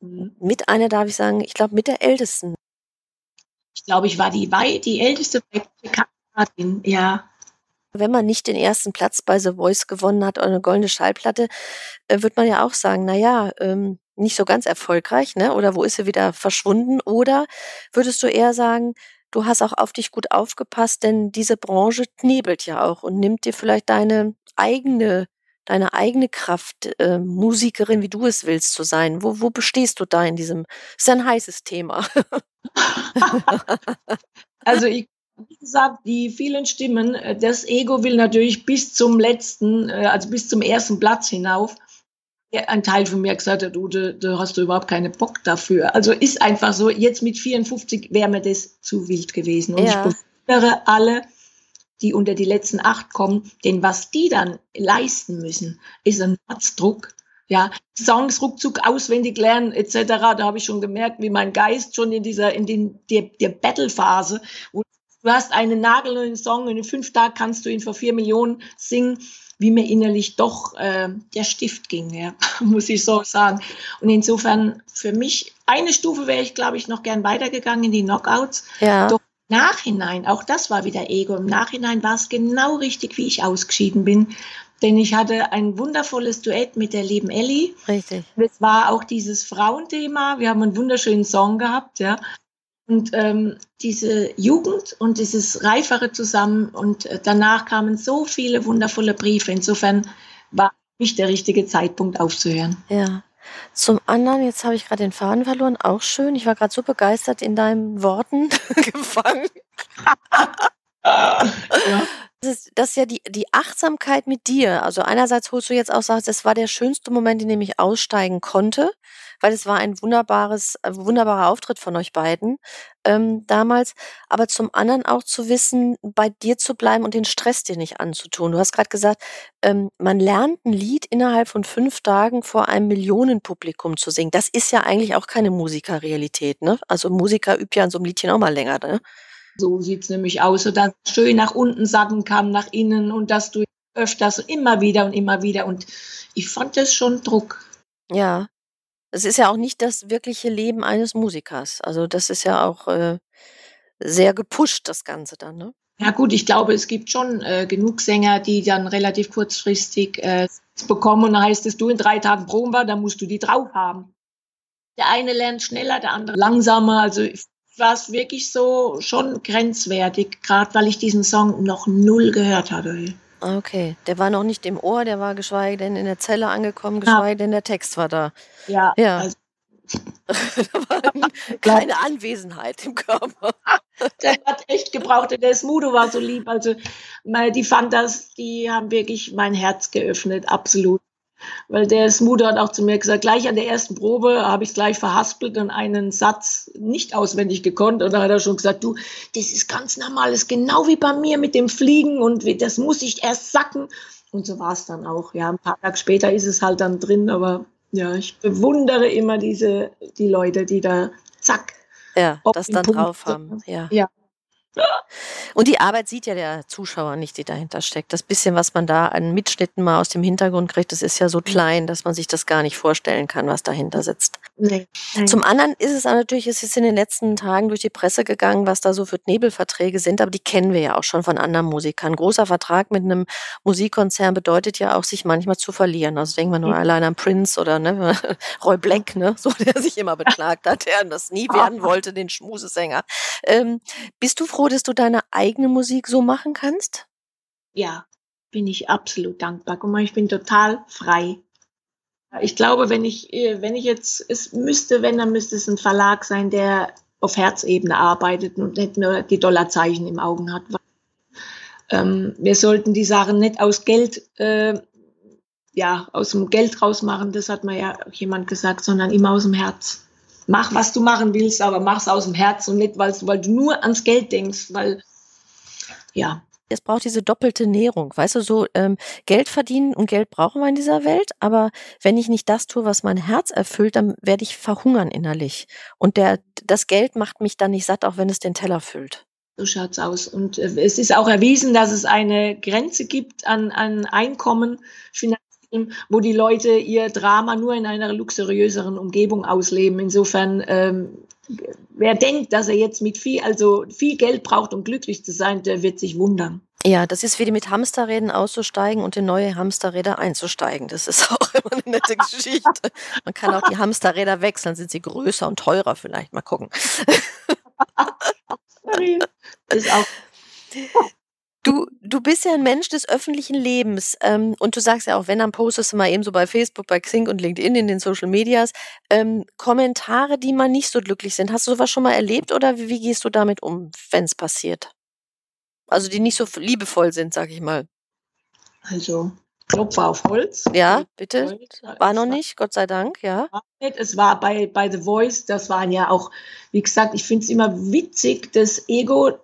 mhm. mit einer, darf ich sagen, ich glaube, mit der ältesten. Ich glaube, ich war die, die älteste Kandidatin, ja. Wenn man nicht den ersten Platz bei The Voice gewonnen hat oder eine goldene Schallplatte, äh, wird man ja auch sagen, na ja, ähm, nicht so ganz erfolgreich, ne? Oder wo ist sie wieder verschwunden? Oder würdest du eher sagen, du hast auch auf dich gut aufgepasst, denn diese Branche knebelt ja auch und nimmt dir vielleicht deine eigene deine eigene Kraft, äh, Musikerin, wie du es willst, zu sein? Wo, wo bestehst du da in diesem? Ist ein heißes Thema. also ich, wie gesagt, die vielen Stimmen, äh, das Ego will natürlich bis zum letzten, äh, also bis zum ersten Platz hinauf. Ein Teil von mir gesagt hat, du, du hast du überhaupt keine Bock dafür. Also ist einfach so, jetzt mit 54 wäre mir das zu wild gewesen. Und ja. ich bewundere alle, die unter die letzten acht kommen, denn was die dann leisten müssen, ist ein Herzdruck. Ja, Songs ruckzuck auswendig lernen etc. Da habe ich schon gemerkt, wie mein Geist schon in dieser in den der, der Battle-Phase, wo du hast einen nagelneuen Song und in fünf Tagen kannst du ihn vor vier Millionen singen, wie mir innerlich doch äh, der Stift ging, ja, muss ich so sagen. Und insofern für mich eine Stufe wäre ich, glaube ich, noch gern weitergegangen in die Knockouts. Ja. Doch Nachhinein, auch das war wieder Ego, im Nachhinein war es genau richtig, wie ich ausgeschieden bin. Denn ich hatte ein wundervolles Duett mit der lieben Ellie. Richtig. Es war auch dieses Frauenthema. Wir haben einen wunderschönen Song gehabt, ja. Und ähm, diese Jugend und dieses Reifere zusammen und äh, danach kamen so viele wundervolle Briefe. Insofern war nicht der richtige Zeitpunkt aufzuhören. Ja. Zum anderen, jetzt habe ich gerade den Faden verloren, auch schön. Ich war gerade so begeistert in deinen Worten gefangen. ja. Das ist, das ist ja die, die Achtsamkeit mit dir. Also einerseits holst du jetzt auch, sagst, das war der schönste Moment, in dem ich aussteigen konnte weil es war ein wunderbares, äh, wunderbarer Auftritt von euch beiden ähm, damals. Aber zum anderen auch zu wissen, bei dir zu bleiben und den Stress dir nicht anzutun. Du hast gerade gesagt, ähm, man lernt ein Lied innerhalb von fünf Tagen vor einem Millionenpublikum zu singen. Das ist ja eigentlich auch keine Musikerrealität, ne? Also Musiker übt ja an so einem Liedchen auch mal länger, ne? So sieht's nämlich aus, so dass schön nach unten sacken kann, nach innen und dass du öfters immer wieder und immer wieder und ich fand das schon Druck. Ja, es ist ja auch nicht das wirkliche Leben eines Musikers. Also das ist ja auch äh, sehr gepusht, das Ganze dann, ne? Ja gut, ich glaube, es gibt schon äh, genug Sänger, die dann relativ kurzfristig äh, bekommen und dann heißt es, du in drei Tagen proben wir, dann musst du die drauf haben. Der eine lernt schneller, der andere langsamer. Also war es wirklich so schon grenzwertig, gerade weil ich diesen Song noch null gehört hatte. Ah, okay, der war noch nicht im Ohr, der war geschweige denn in der Zelle angekommen, geschweige ja. denn der Text war da. Ja. ja. Also. keine Anwesenheit im Körper. der hat echt gebraucht. Der Smudo war so lieb. Also die Fantas, die haben wirklich mein Herz geöffnet, absolut. Weil der Smudo hat auch zu mir gesagt, gleich an der ersten Probe habe ich es gleich verhaspelt und einen Satz nicht auswendig gekonnt. Und da hat er schon gesagt, du, das ist ganz normal, das ist genau wie bei mir mit dem Fliegen und das muss ich erst sacken. Und so war es dann auch. Ja, ein paar Tage später ist es halt dann drin, aber ja, ich bewundere immer diese, die Leute, die da zack. Ja, das dann Punkt drauf haben. Ja. ja. Und die Arbeit sieht ja der Zuschauer nicht, die dahinter steckt. Das bisschen, was man da an Mitschnitten mal aus dem Hintergrund kriegt, das ist ja so klein, dass man sich das gar nicht vorstellen kann, was dahinter sitzt. Nee. Zum anderen ist es natürlich, es ist in den letzten Tagen durch die Presse gegangen, was da so für Nebelverträge sind, aber die kennen wir ja auch schon von anderen Musikern. großer Vertrag mit einem Musikkonzern bedeutet ja auch, sich manchmal zu verlieren. Also denken wir nur mhm. allein an Prince oder ne, Roy Black, ne, so der sich immer beklagt hat, der das nie werden wollte, den Schmusesänger. Ähm, bist du froh, dass du deine eigene Musik so machen kannst? Ja, bin ich absolut dankbar. Guck mal, ich bin total frei. Ich glaube, wenn ich, äh, wenn ich jetzt, es müsste, wenn, dann müsste es ein Verlag sein, der auf Herzebene arbeitet und nicht nur die Dollarzeichen im Augen hat. Ähm, wir sollten die Sachen nicht aus Geld, äh, ja, aus dem Geld rausmachen, das hat mir ja jemand gesagt, sondern immer aus dem Herz mach, was du machen willst, aber mach es aus dem Herz und nicht, weil, weil du nur ans Geld denkst, weil, ja. Es braucht diese doppelte Nährung, weißt du, so ähm, Geld verdienen und Geld brauchen wir in dieser Welt, aber wenn ich nicht das tue, was mein Herz erfüllt, dann werde ich verhungern innerlich. Und der, das Geld macht mich dann nicht satt, auch wenn es den Teller füllt. So schaut's aus. Und äh, es ist auch erwiesen, dass es eine Grenze gibt an, an Einkommen, Film, wo die Leute ihr Drama nur in einer luxuriöseren Umgebung ausleben. Insofern, ähm, wer denkt, dass er jetzt mit viel, also viel Geld braucht, um glücklich zu sein, der wird sich wundern. Ja, das ist wie mit Hamsterräden auszusteigen und in neue Hamsterräder einzusteigen. Das ist auch immer eine nette Geschichte. Man kann auch die Hamsterräder wechseln, sind sie größer und teurer vielleicht. Mal gucken. ist auch. Du, du bist ja ein Mensch des öffentlichen Lebens ähm, und du sagst ja auch, wenn dann postest du mal eben so bei Facebook, bei Xing und LinkedIn in den Social Medias ähm, Kommentare, die mal nicht so glücklich sind. Hast du sowas schon mal erlebt oder wie, wie gehst du damit um, wenn es passiert? Also die nicht so liebevoll sind, sag ich mal. Also Klopfer auf Holz. Ja, bitte. War noch nicht, Gott sei Dank, ja. Es war bei, bei The Voice, das waren ja auch, wie gesagt, ich finde es immer witzig, das Ego,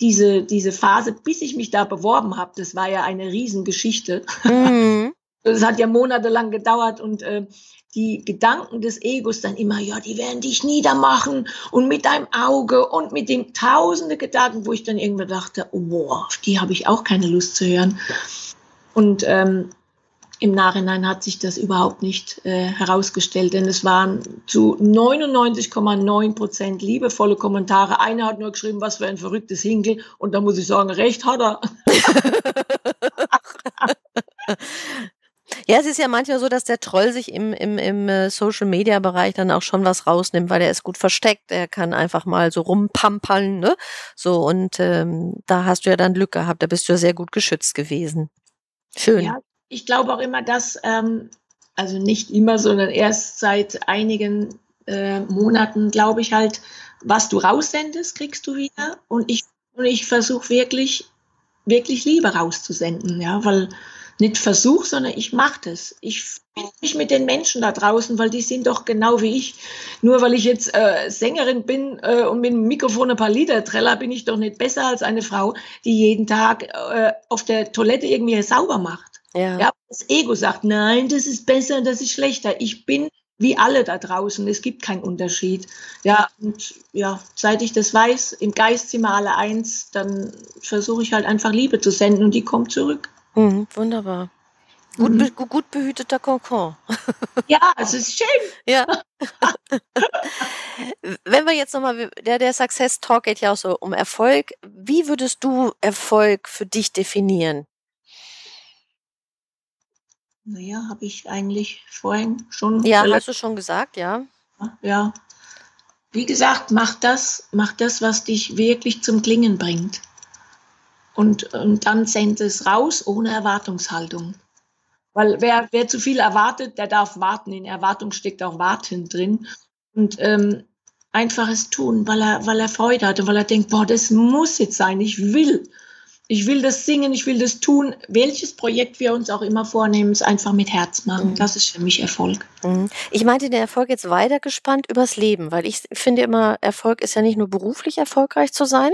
diese, diese Phase, bis ich mich da beworben habe, das war ja eine Riesengeschichte. Mhm. Das hat ja monatelang gedauert und äh, die Gedanken des Egos dann immer, ja, die werden dich niedermachen und mit deinem Auge und mit den tausende Gedanken, wo ich dann irgendwann dachte, oh, boah, auf die habe ich auch keine Lust zu hören. Und ähm, im Nachhinein hat sich das überhaupt nicht äh, herausgestellt, denn es waren zu 99,9 Prozent liebevolle Kommentare. Einer hat nur geschrieben, was für ein verrücktes Hinkel. Und da muss ich sagen, recht hat er. Ja, es ist ja manchmal so, dass der Troll sich im, im, im äh, Social-Media-Bereich dann auch schon was rausnimmt, weil er ist gut versteckt. Er kann einfach mal so rumpampeln, ne? So, und ähm, da hast du ja dann Glück gehabt. Da bist du ja sehr gut geschützt gewesen. Schön. Ja, ich glaube auch immer, dass, ähm, also nicht immer, sondern erst seit einigen äh, Monaten, glaube ich halt, was du raussendest, kriegst du wieder. Und ich, und ich versuche wirklich, wirklich Liebe rauszusenden, ja, weil nicht versuche, sondern ich mache das. Ich bin mich mit den Menschen da draußen, weil die sind doch genau wie ich. Nur weil ich jetzt äh, Sängerin bin äh, und mit dem Mikrofon ein paar Lieder treller, bin ich doch nicht besser als eine Frau, die jeden Tag äh, auf der Toilette irgendwie sauber macht. Ja. ja. Das Ego sagt, nein, das ist besser, das ist schlechter. Ich bin wie alle da draußen. Es gibt keinen Unterschied. Ja, und ja, seit ich das weiß, im Geist sind wir alle eins, dann versuche ich halt einfach Liebe zu senden und die kommt zurück. Mhm, wunderbar. Gut, mhm. be gut behüteter Kokon. Ja, es ist schön. Ja. Wenn wir jetzt nochmal, der, der Success Talk geht ja auch so um Erfolg. Wie würdest du Erfolg für dich definieren? Naja, habe ich eigentlich vorhin schon. Ja, hast du schon gesagt, ja. Ja. Wie gesagt, mach das, mach das, was dich wirklich zum Klingen bringt und, und dann sendet es raus ohne Erwartungshaltung. Weil wer, wer zu viel erwartet, der darf warten. In Erwartung steckt auch Warten drin. Und ähm, einfaches tun, weil er, weil er Freude hat und weil er denkt, boah, das muss jetzt sein, ich will. Ich will das singen, ich will das tun. Welches Projekt wir uns auch immer vornehmen, ist einfach mit Herz machen. Mhm. Das ist für mich Erfolg. Mhm. Ich meinte den Erfolg jetzt weitergespannt übers Leben, weil ich finde immer, Erfolg ist ja nicht nur beruflich erfolgreich zu sein,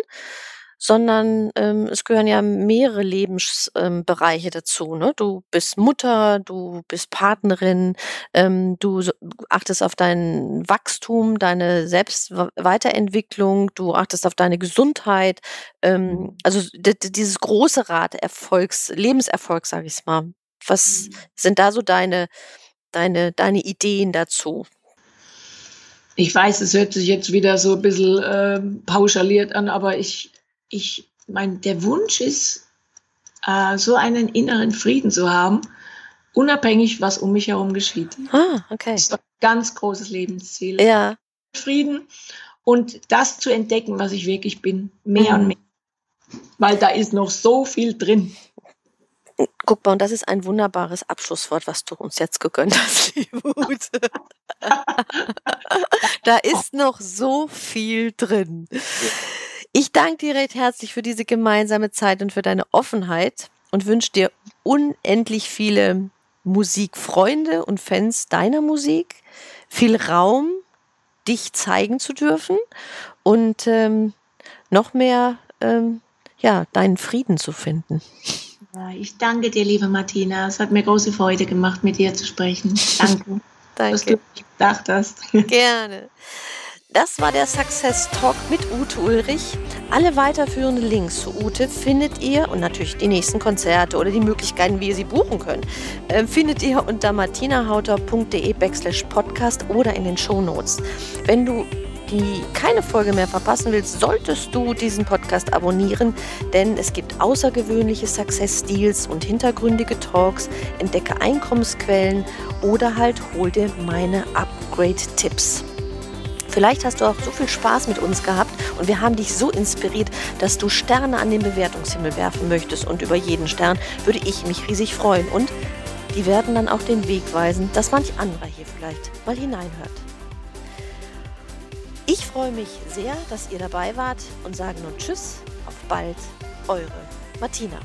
sondern ähm, es gehören ja mehrere Lebensbereiche ähm, dazu. Ne? Du bist Mutter, du bist Partnerin, ähm, du achtest auf dein Wachstum, deine Selbstweiterentwicklung, du achtest auf deine Gesundheit. Ähm, mhm. also dieses große Rad Erfolgs, Lebenserfolg, sage ich mal. Was mhm. sind da so deine, deine, deine Ideen dazu? Ich weiß, es hört sich jetzt wieder so ein bisschen äh, pauschaliert an, aber ich, ich mein, der Wunsch ist, äh, so einen inneren Frieden zu haben, unabhängig, was um mich herum geschieht. Ah, okay. Das ist ein ganz großes Lebensziel. Ja. Frieden und das zu entdecken, was ich wirklich bin, mehr mhm. und mehr. Weil da ist noch so viel drin. Guck mal, und das ist ein wunderbares Abschlusswort, was du uns jetzt gegönnt hast, liebe Ute. da ist noch so viel drin. Ich danke dir recht herzlich für diese gemeinsame Zeit und für deine Offenheit und wünsche dir unendlich viele Musikfreunde und Fans deiner Musik, viel Raum, dich zeigen zu dürfen und ähm, noch mehr ähm, ja, deinen Frieden zu finden. Ich danke dir, liebe Martina. Es hat mir große Freude gemacht, mit dir zu sprechen. Danke. danke. Dass du gedacht hast. Gerne. Das war der Success Talk mit Ute Ulrich. Alle weiterführenden Links zu Ute findet ihr und natürlich die nächsten Konzerte oder die Möglichkeiten, wie ihr sie buchen könnt, äh, findet ihr unter martinahauter.de backslash podcast oder in den Show Notes. Wenn du die keine Folge mehr verpassen willst, solltest du diesen Podcast abonnieren, denn es gibt außergewöhnliche Success Deals und hintergründige Talks, entdecke Einkommensquellen oder halt hol dir meine Upgrade-Tipps. Vielleicht hast du auch so viel Spaß mit uns gehabt und wir haben dich so inspiriert, dass du Sterne an den Bewertungshimmel werfen möchtest. Und über jeden Stern würde ich mich riesig freuen. Und die werden dann auch den Weg weisen, dass manch anderer hier vielleicht mal hineinhört. Ich freue mich sehr, dass ihr dabei wart und sage nun Tschüss, auf bald, eure Martina.